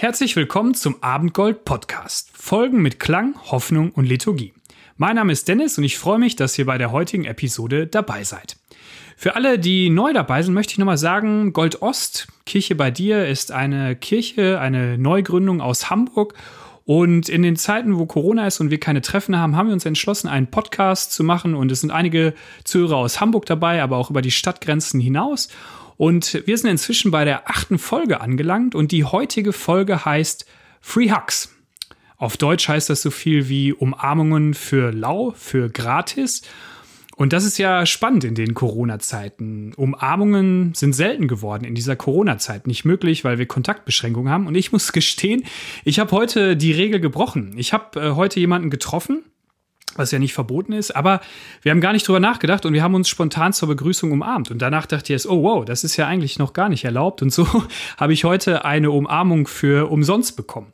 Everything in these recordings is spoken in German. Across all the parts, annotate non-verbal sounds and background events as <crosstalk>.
Herzlich willkommen zum Abendgold Podcast. Folgen mit Klang, Hoffnung und Liturgie. Mein Name ist Dennis und ich freue mich, dass ihr bei der heutigen Episode dabei seid. Für alle, die neu dabei sind, möchte ich nochmal sagen, Gold Ost, Kirche bei dir, ist eine Kirche, eine Neugründung aus Hamburg. Und in den Zeiten, wo Corona ist und wir keine Treffen haben, haben wir uns entschlossen, einen Podcast zu machen. Und es sind einige Zuhörer aus Hamburg dabei, aber auch über die Stadtgrenzen hinaus. Und wir sind inzwischen bei der achten Folge angelangt und die heutige Folge heißt Free Hugs. Auf Deutsch heißt das so viel wie Umarmungen für lau, für gratis. Und das ist ja spannend in den Corona-Zeiten. Umarmungen sind selten geworden in dieser Corona-Zeit. Nicht möglich, weil wir Kontaktbeschränkungen haben. Und ich muss gestehen, ich habe heute die Regel gebrochen. Ich habe äh, heute jemanden getroffen, was ja nicht verboten ist. Aber wir haben gar nicht drüber nachgedacht und wir haben uns spontan zur Begrüßung umarmt. Und danach dachte ich jetzt, oh wow, das ist ja eigentlich noch gar nicht erlaubt. Und so <laughs> habe ich heute eine Umarmung für umsonst bekommen.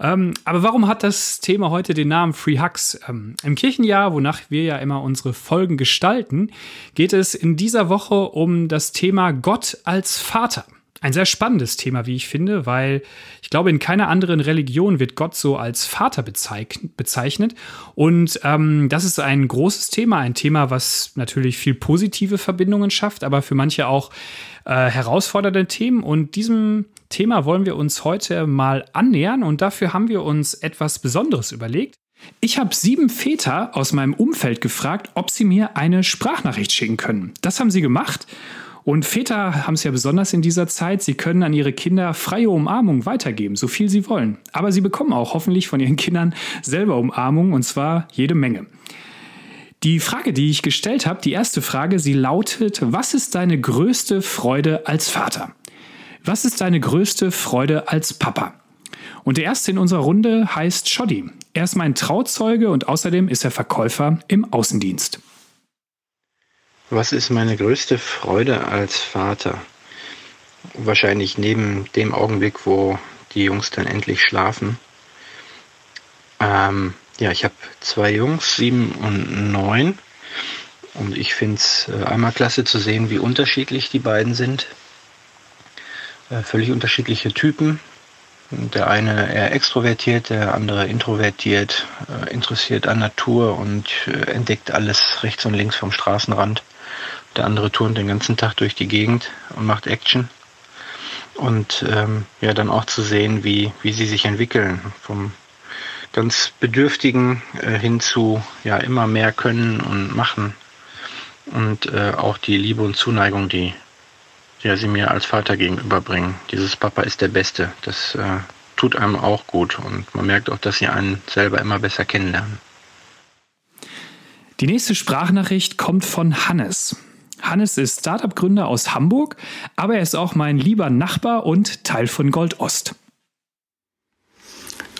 Ähm, aber warum hat das Thema heute den Namen Free Hugs? Ähm, Im Kirchenjahr, wonach wir ja immer unsere Folgen gestalten, geht es in dieser Woche um das Thema Gott als Vater. Ein sehr spannendes Thema, wie ich finde, weil ich glaube, in keiner anderen Religion wird Gott so als Vater bezeichnet. Und ähm, das ist ein großes Thema, ein Thema, was natürlich viel positive Verbindungen schafft, aber für manche auch äh, herausfordernde Themen. Und diesem Thema wollen wir uns heute mal annähern und dafür haben wir uns etwas Besonderes überlegt. Ich habe sieben Väter aus meinem Umfeld gefragt, ob sie mir eine Sprachnachricht schicken können. Das haben sie gemacht und Väter haben es ja besonders in dieser Zeit, sie können an ihre Kinder freie Umarmung weitergeben, so viel sie wollen. Aber sie bekommen auch hoffentlich von ihren Kindern selber Umarmung und zwar jede Menge. Die Frage, die ich gestellt habe, die erste Frage, sie lautet, was ist deine größte Freude als Vater? Was ist deine größte Freude als Papa? Und der erste in unserer Runde heißt Shoddy. Er ist mein Trauzeuge und außerdem ist er Verkäufer im Außendienst. Was ist meine größte Freude als Vater? Wahrscheinlich neben dem Augenblick, wo die Jungs dann endlich schlafen. Ähm, ja, ich habe zwei Jungs, sieben und neun. Und ich finde es äh, einmal klasse zu sehen, wie unterschiedlich die beiden sind. Äh, völlig unterschiedliche Typen. Der eine eher extrovertiert, der andere introvertiert, äh, interessiert an Natur und äh, entdeckt alles rechts und links vom Straßenrand. Der andere turnt den ganzen Tag durch die Gegend und macht Action. Und ähm, ja, dann auch zu sehen, wie, wie sie sich entwickeln. Vom ganz Bedürftigen äh, hin zu ja, immer mehr können und machen. Und äh, auch die Liebe und Zuneigung, die ja, sie mir als Vater gegenüberbringen. Dieses Papa ist der Beste. Das äh, tut einem auch gut. Und man merkt auch, dass sie einen selber immer besser kennenlernen. Die nächste Sprachnachricht kommt von Hannes. Hannes ist Startup-Gründer aus Hamburg, aber er ist auch mein lieber Nachbar und Teil von Gold Ost.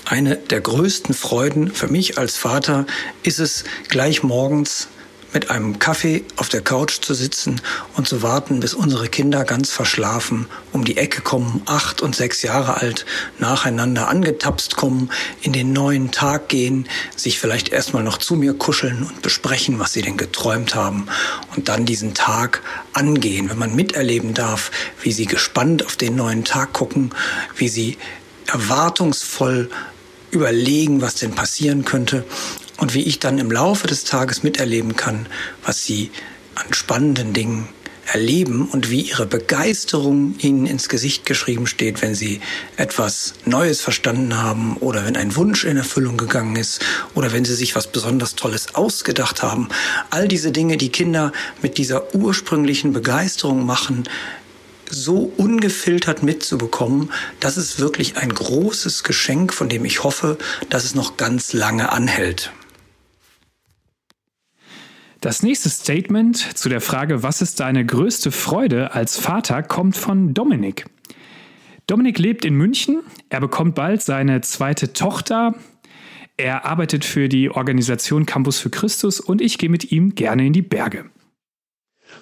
Eine der größten Freuden für mich als Vater ist es, gleich morgens mit einem Kaffee auf der Couch zu sitzen und zu warten, bis unsere Kinder ganz verschlafen um die Ecke kommen, acht und sechs Jahre alt, nacheinander angetapst kommen, in den neuen Tag gehen, sich vielleicht erstmal noch zu mir kuscheln und besprechen, was sie denn geträumt haben und dann diesen Tag angehen, wenn man miterleben darf, wie sie gespannt auf den neuen Tag gucken, wie sie erwartungsvoll überlegen, was denn passieren könnte und wie ich dann im Laufe des Tages miterleben kann, was sie an spannenden Dingen erleben und wie ihre Begeisterung ihnen ins Gesicht geschrieben steht, wenn sie etwas Neues verstanden haben oder wenn ein Wunsch in Erfüllung gegangen ist oder wenn sie sich was besonders Tolles ausgedacht haben. All diese Dinge, die Kinder mit dieser ursprünglichen Begeisterung machen, so ungefiltert mitzubekommen, das ist wirklich ein großes Geschenk, von dem ich hoffe, dass es noch ganz lange anhält. Das nächste Statement zu der Frage, was ist deine größte Freude als Vater, kommt von Dominik. Dominik lebt in München, er bekommt bald seine zweite Tochter, er arbeitet für die Organisation Campus für Christus und ich gehe mit ihm gerne in die Berge.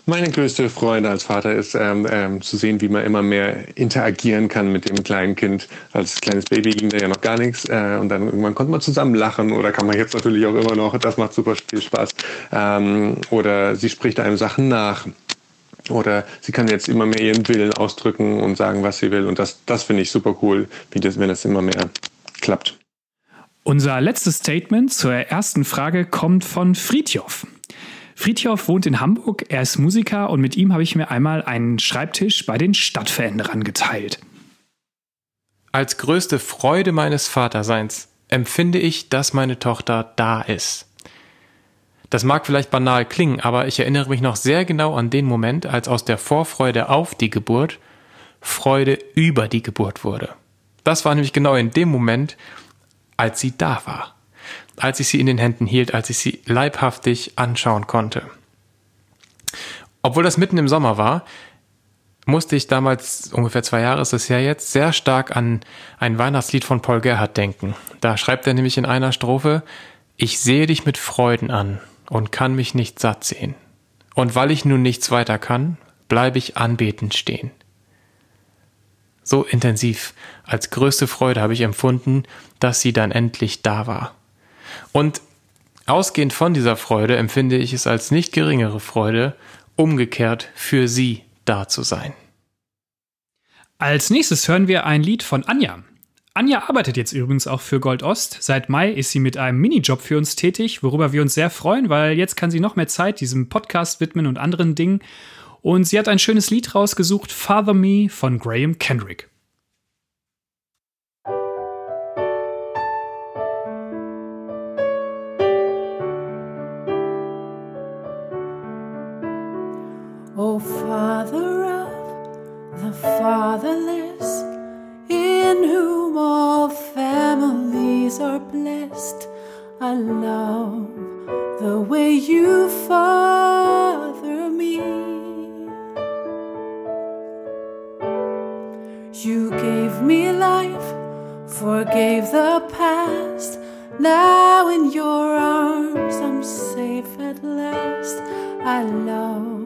Meine größte Freude als Vater ist ähm, ähm, zu sehen, wie man immer mehr interagieren kann mit dem kleinen Kind. Als kleines Baby ging da ja noch gar nichts äh, und dann irgendwann konnte man zusammen lachen oder kann man jetzt natürlich auch immer noch. Das macht super viel Spaß. Ähm, oder sie spricht einem Sachen nach. Oder sie kann jetzt immer mehr ihren Willen ausdrücken und sagen, was sie will. Und das, das finde ich super cool, wie das, wenn das immer mehr klappt. Unser letztes Statement zur ersten Frage kommt von Friedjof. Friedhoff wohnt in Hamburg, er ist Musiker und mit ihm habe ich mir einmal einen Schreibtisch bei den Stadtveränderern geteilt. Als größte Freude meines Vaterseins empfinde ich, dass meine Tochter da ist. Das mag vielleicht banal klingen, aber ich erinnere mich noch sehr genau an den Moment, als aus der Vorfreude auf die Geburt Freude über die Geburt wurde. Das war nämlich genau in dem Moment, als sie da war als ich sie in den Händen hielt, als ich sie leibhaftig anschauen konnte. Obwohl das mitten im Sommer war, musste ich damals, ungefähr zwei Jahre ist es ja jetzt, sehr stark an ein Weihnachtslied von Paul Gerhardt denken. Da schreibt er nämlich in einer Strophe, ich sehe dich mit Freuden an und kann mich nicht satt sehen. Und weil ich nun nichts weiter kann, bleibe ich anbetend stehen. So intensiv, als größte Freude habe ich empfunden, dass sie dann endlich da war. Und ausgehend von dieser Freude empfinde ich es als nicht geringere Freude, umgekehrt für sie da zu sein. Als nächstes hören wir ein Lied von Anja. Anja arbeitet jetzt übrigens auch für Gold Ost. Seit Mai ist sie mit einem Minijob für uns tätig, worüber wir uns sehr freuen, weil jetzt kann sie noch mehr Zeit diesem Podcast widmen und anderen Dingen. Und sie hat ein schönes Lied rausgesucht, Father Me von Graham Kendrick. Fatherless, in whom all families are blessed, I love the way you father me. You gave me life, forgave the past. Now in your arms I'm safe at last. I love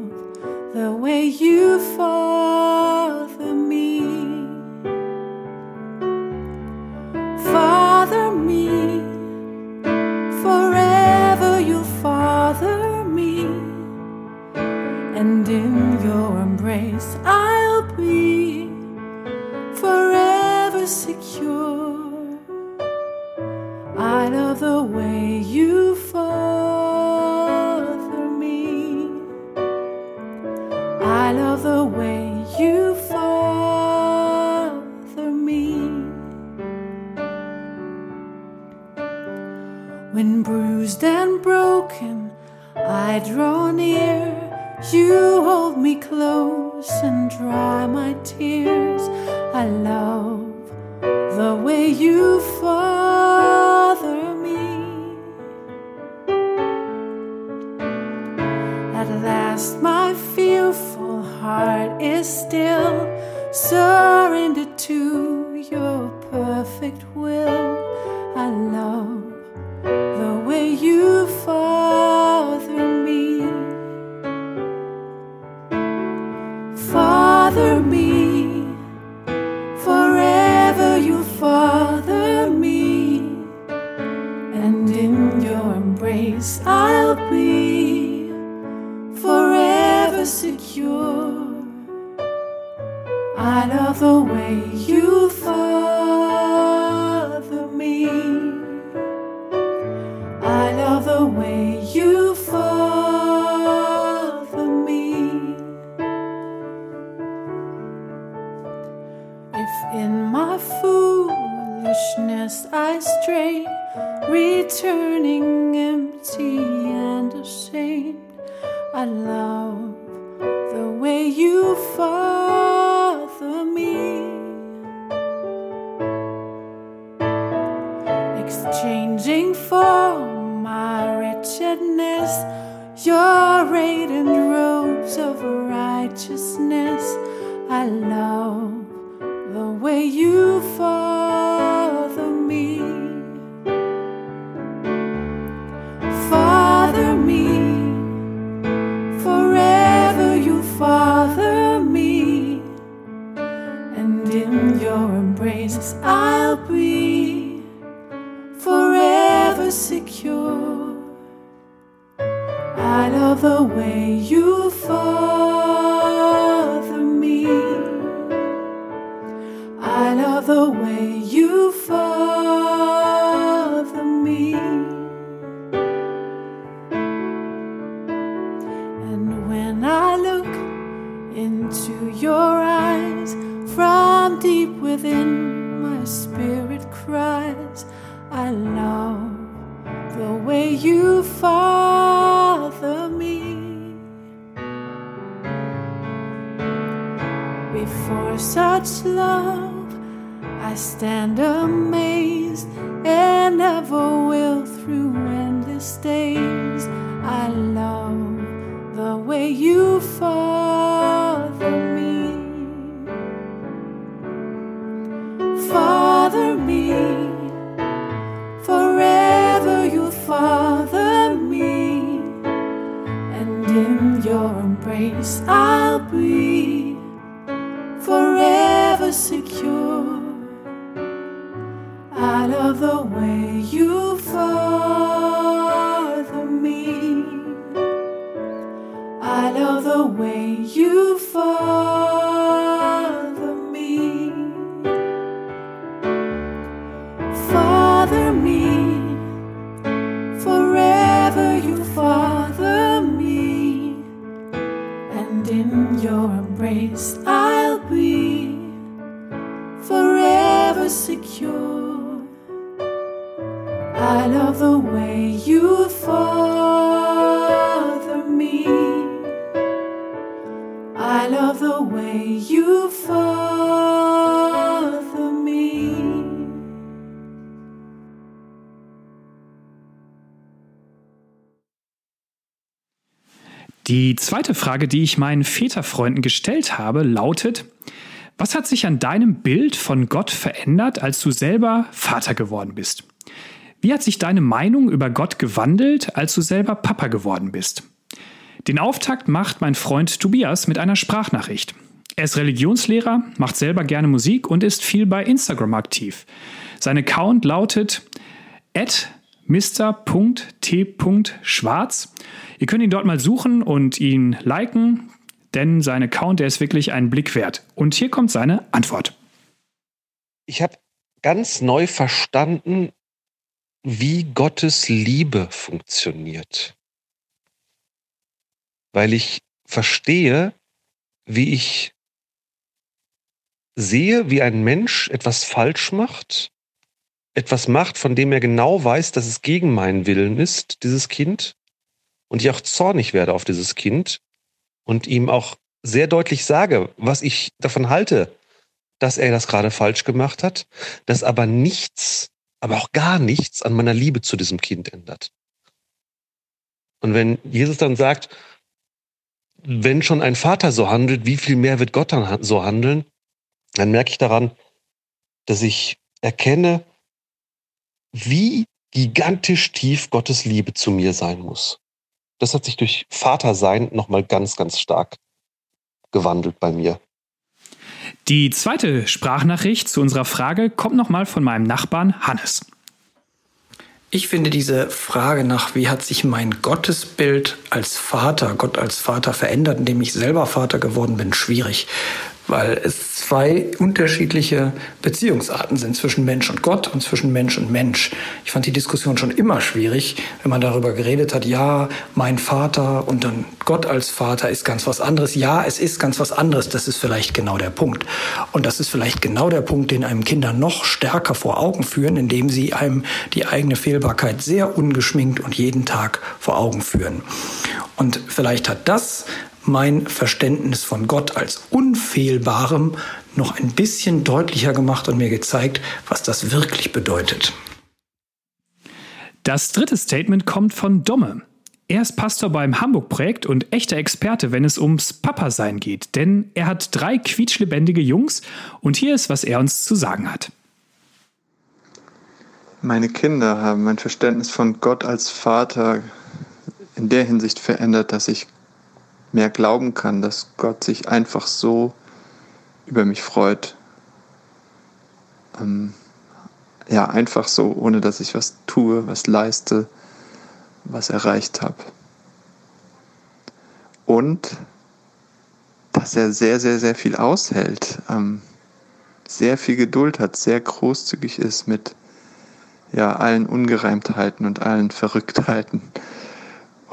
the way you father me. Father me, forever you father me, and in your embrace I'll be forever secure. I love the way you I love the way you father secure. I love the way you father me. I love the way you father me. Die zweite Frage, die ich meinen Väterfreunden gestellt habe, lautet, was hat sich an deinem Bild von Gott verändert, als du selber Vater geworden bist? Wie hat sich deine Meinung über Gott gewandelt, als du selber Papa geworden bist? Den Auftakt macht mein Freund Tobias mit einer Sprachnachricht. Er ist Religionslehrer, macht selber gerne Musik und ist viel bei Instagram aktiv. Sein Account lautet mr.t.schwarz. Ihr könnt ihn dort mal suchen und ihn liken, denn sein Account, der ist wirklich einen Blick wert. Und hier kommt seine Antwort. Ich habe ganz neu verstanden, wie Gottes Liebe funktioniert. Weil ich verstehe, wie ich sehe, wie ein Mensch etwas falsch macht, etwas macht, von dem er genau weiß, dass es gegen meinen Willen ist, dieses Kind, und ich auch zornig werde auf dieses Kind und ihm auch sehr deutlich sage, was ich davon halte, dass er das gerade falsch gemacht hat, dass aber nichts, aber auch gar nichts an meiner Liebe zu diesem Kind ändert. Und wenn Jesus dann sagt, wenn schon ein Vater so handelt, wie viel mehr wird Gott dann so handeln? Dann merke ich daran, dass ich erkenne, wie gigantisch tief Gottes Liebe zu mir sein muss. Das hat sich durch Vatersein nochmal ganz, ganz stark gewandelt bei mir. Die zweite Sprachnachricht zu unserer Frage kommt nochmal von meinem Nachbarn Hannes. Ich finde diese Frage nach, wie hat sich mein Gottesbild als Vater, Gott als Vater verändert, indem ich selber Vater geworden bin, schwierig weil es zwei unterschiedliche Beziehungsarten sind zwischen Mensch und Gott und zwischen Mensch und Mensch. Ich fand die Diskussion schon immer schwierig, wenn man darüber geredet hat, ja, mein Vater und dann Gott als Vater ist ganz was anderes. Ja, es ist ganz was anderes. Das ist vielleicht genau der Punkt. Und das ist vielleicht genau der Punkt, den einem Kinder noch stärker vor Augen führen, indem sie einem die eigene Fehlbarkeit sehr ungeschminkt und jeden Tag vor Augen führen. Und vielleicht hat das mein Verständnis von Gott als Unfehlbarem noch ein bisschen deutlicher gemacht und mir gezeigt, was das wirklich bedeutet. Das dritte Statement kommt von Domme. Er ist Pastor beim Hamburg-Projekt und echter Experte, wenn es ums Papa-Sein geht, denn er hat drei quietschlebendige Jungs und hier ist, was er uns zu sagen hat. Meine Kinder haben mein Verständnis von Gott als Vater in der Hinsicht verändert, dass ich mehr glauben kann, dass Gott sich einfach so über mich freut. Ähm, ja, einfach so, ohne dass ich was tue, was leiste, was erreicht habe. Und dass er sehr, sehr, sehr viel aushält, ähm, sehr viel Geduld hat, sehr großzügig ist mit ja, allen Ungereimtheiten und allen Verrücktheiten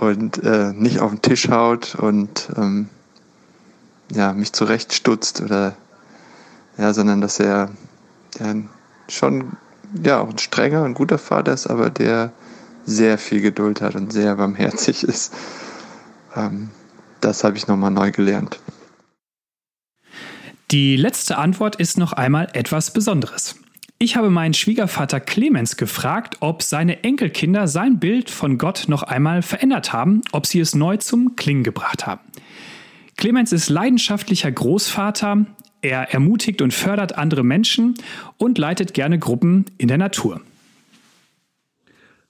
und äh, nicht auf den Tisch haut und ähm, ja, mich zurechtstutzt oder ja, sondern dass er der schon ja auch ein strenger und guter Vater ist, aber der sehr viel Geduld hat und sehr barmherzig <laughs> ist. Ähm, das habe ich nochmal neu gelernt. Die letzte Antwort ist noch einmal etwas Besonderes. Ich habe meinen Schwiegervater Clemens gefragt, ob seine Enkelkinder sein Bild von Gott noch einmal verändert haben, ob sie es neu zum Klingen gebracht haben. Clemens ist leidenschaftlicher Großvater, er ermutigt und fördert andere Menschen und leitet gerne Gruppen in der Natur.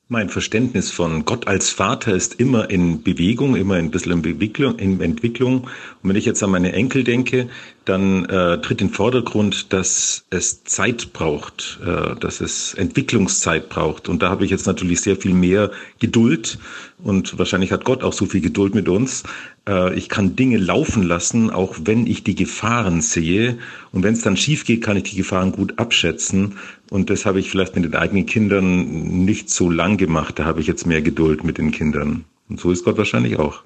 Mein Verständnis von Gott als Vater ist immer in Bewegung, immer ein bisschen in, in Entwicklung. Und wenn ich jetzt an meine Enkel denke, dann äh, tritt in Vordergrund, dass es Zeit braucht, äh, dass es Entwicklungszeit braucht. Und da habe ich jetzt natürlich sehr viel mehr Geduld. Und wahrscheinlich hat Gott auch so viel Geduld mit uns. Äh, ich kann Dinge laufen lassen, auch wenn ich die Gefahren sehe. Und wenn es dann schief geht, kann ich die Gefahren gut abschätzen. Und das habe ich vielleicht mit den eigenen Kindern nicht so lang gemacht. Da habe ich jetzt mehr Geduld mit den Kindern. Und so ist Gott wahrscheinlich auch.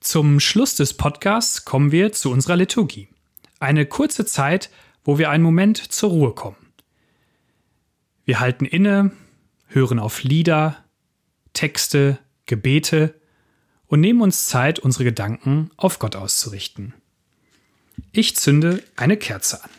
Zum Schluss des Podcasts kommen wir zu unserer Liturgie. Eine kurze Zeit, wo wir einen Moment zur Ruhe kommen. Wir halten inne, hören auf Lieder, Texte, Gebete und nehmen uns Zeit, unsere Gedanken auf Gott auszurichten. Ich zünde eine Kerze an.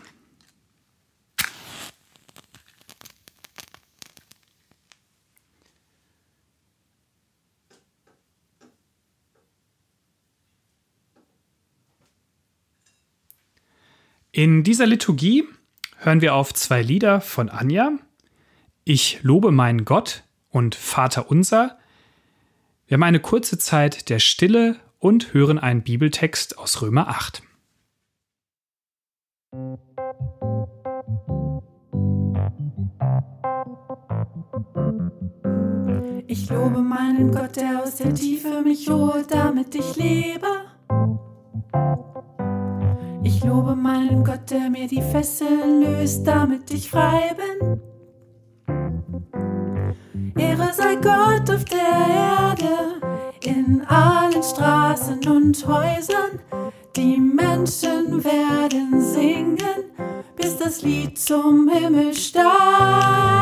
In dieser Liturgie hören wir auf zwei Lieder von Anja. Ich lobe meinen Gott und Vater unser. Wir haben eine kurze Zeit der Stille und hören einen Bibeltext aus Römer 8. Ich lobe meinen Gott, der aus der Tiefe mich holt, damit ich lebe. Ich lobe meinen Gott, der mir die Fesseln löst, damit ich frei bin. Ehre sei Gott auf der Erde, in allen Straßen und Häusern. Die Menschen werden singen, bis das Lied zum Himmel steigt.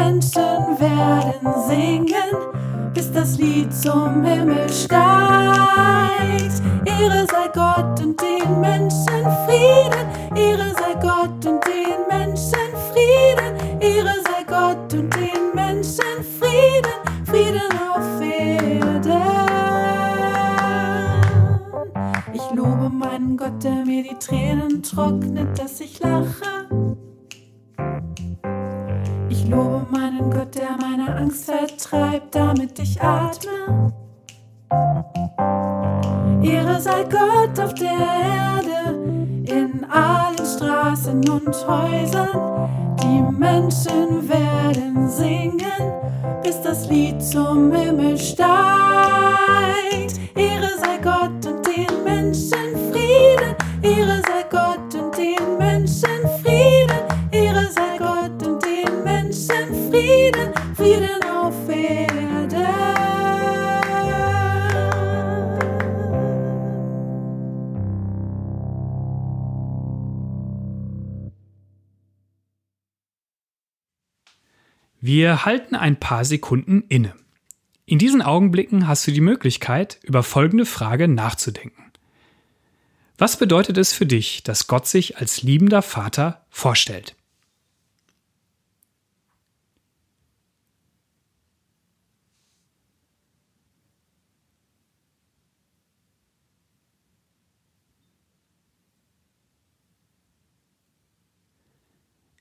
Menschen werden singen, bis das Lied zum Himmel steigt. Ehre sei Gott und den Menschen Frieden. Ehre sei Gott und den Menschen Frieden. Ehre sei Gott und den Menschen Frieden. Frieden auf Erden. Ich lobe meinen Gott, der mir die Tränen trocknet, dass ich lache. Angst vertreibt, damit ich atme. Ehre sei Gott auf der Erde, in allen Straßen und Häusern. Die Menschen werden singen, bis das Lied zum Himmel steigt. Wir halten ein paar Sekunden inne. In diesen Augenblicken hast du die Möglichkeit, über folgende Frage nachzudenken. Was bedeutet es für dich, dass Gott sich als liebender Vater vorstellt?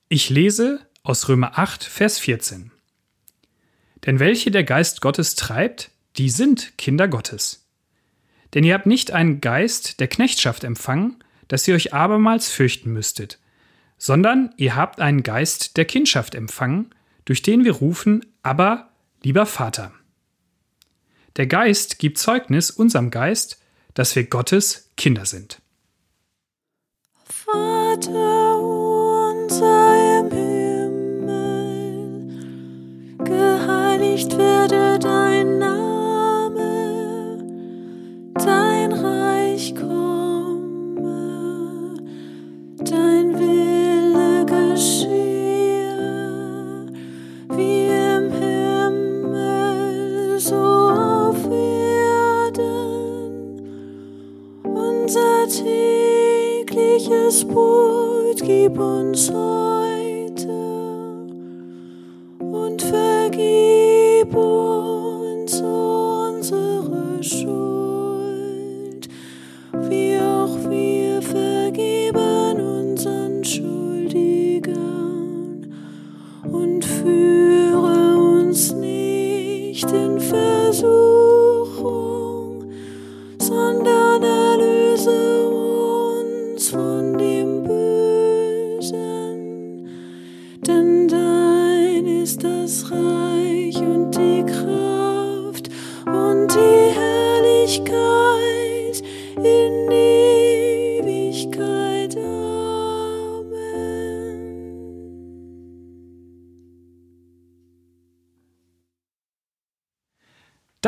Ich lese aus Römer 8, Vers 14. Denn welche der Geist Gottes treibt, die sind Kinder Gottes. Denn ihr habt nicht einen Geist der Knechtschaft empfangen, dass ihr euch abermals fürchten müsstet, sondern ihr habt einen Geist der Kindschaft empfangen, durch den wir rufen, aber lieber Vater. Der Geist gibt Zeugnis unserem Geist, dass wir Gottes Kinder sind. Vater unser im Himmel, geheiligt werde dein Name,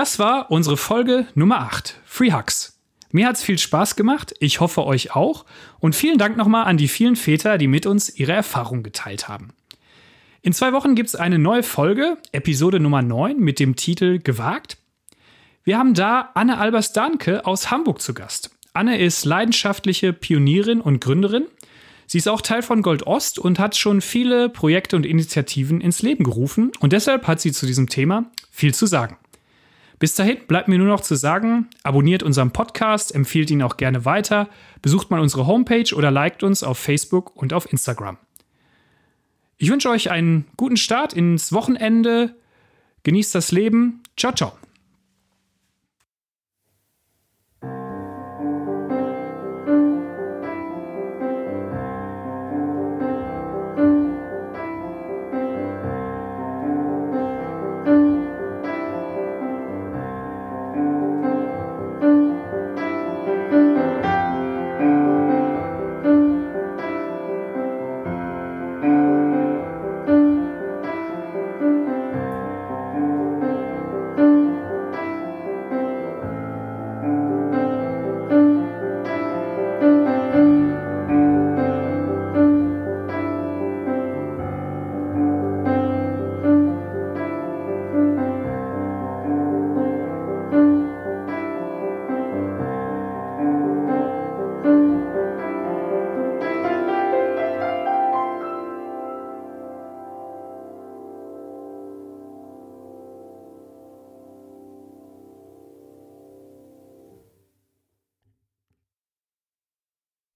Das war unsere Folge Nummer 8, Free Hugs. Mir hat's viel Spaß gemacht, ich hoffe euch auch und vielen Dank nochmal an die vielen Väter, die mit uns ihre Erfahrungen geteilt haben. In zwei Wochen gibt's eine neue Folge, Episode Nummer 9 mit dem Titel Gewagt. Wir haben da Anne Albers-Danke aus Hamburg zu Gast. Anne ist leidenschaftliche Pionierin und Gründerin. Sie ist auch Teil von Gold Ost und hat schon viele Projekte und Initiativen ins Leben gerufen und deshalb hat sie zu diesem Thema viel zu sagen. Bis dahin bleibt mir nur noch zu sagen, abonniert unseren Podcast, empfiehlt ihn auch gerne weiter, besucht mal unsere Homepage oder liked uns auf Facebook und auf Instagram. Ich wünsche euch einen guten Start ins Wochenende, genießt das Leben, ciao ciao.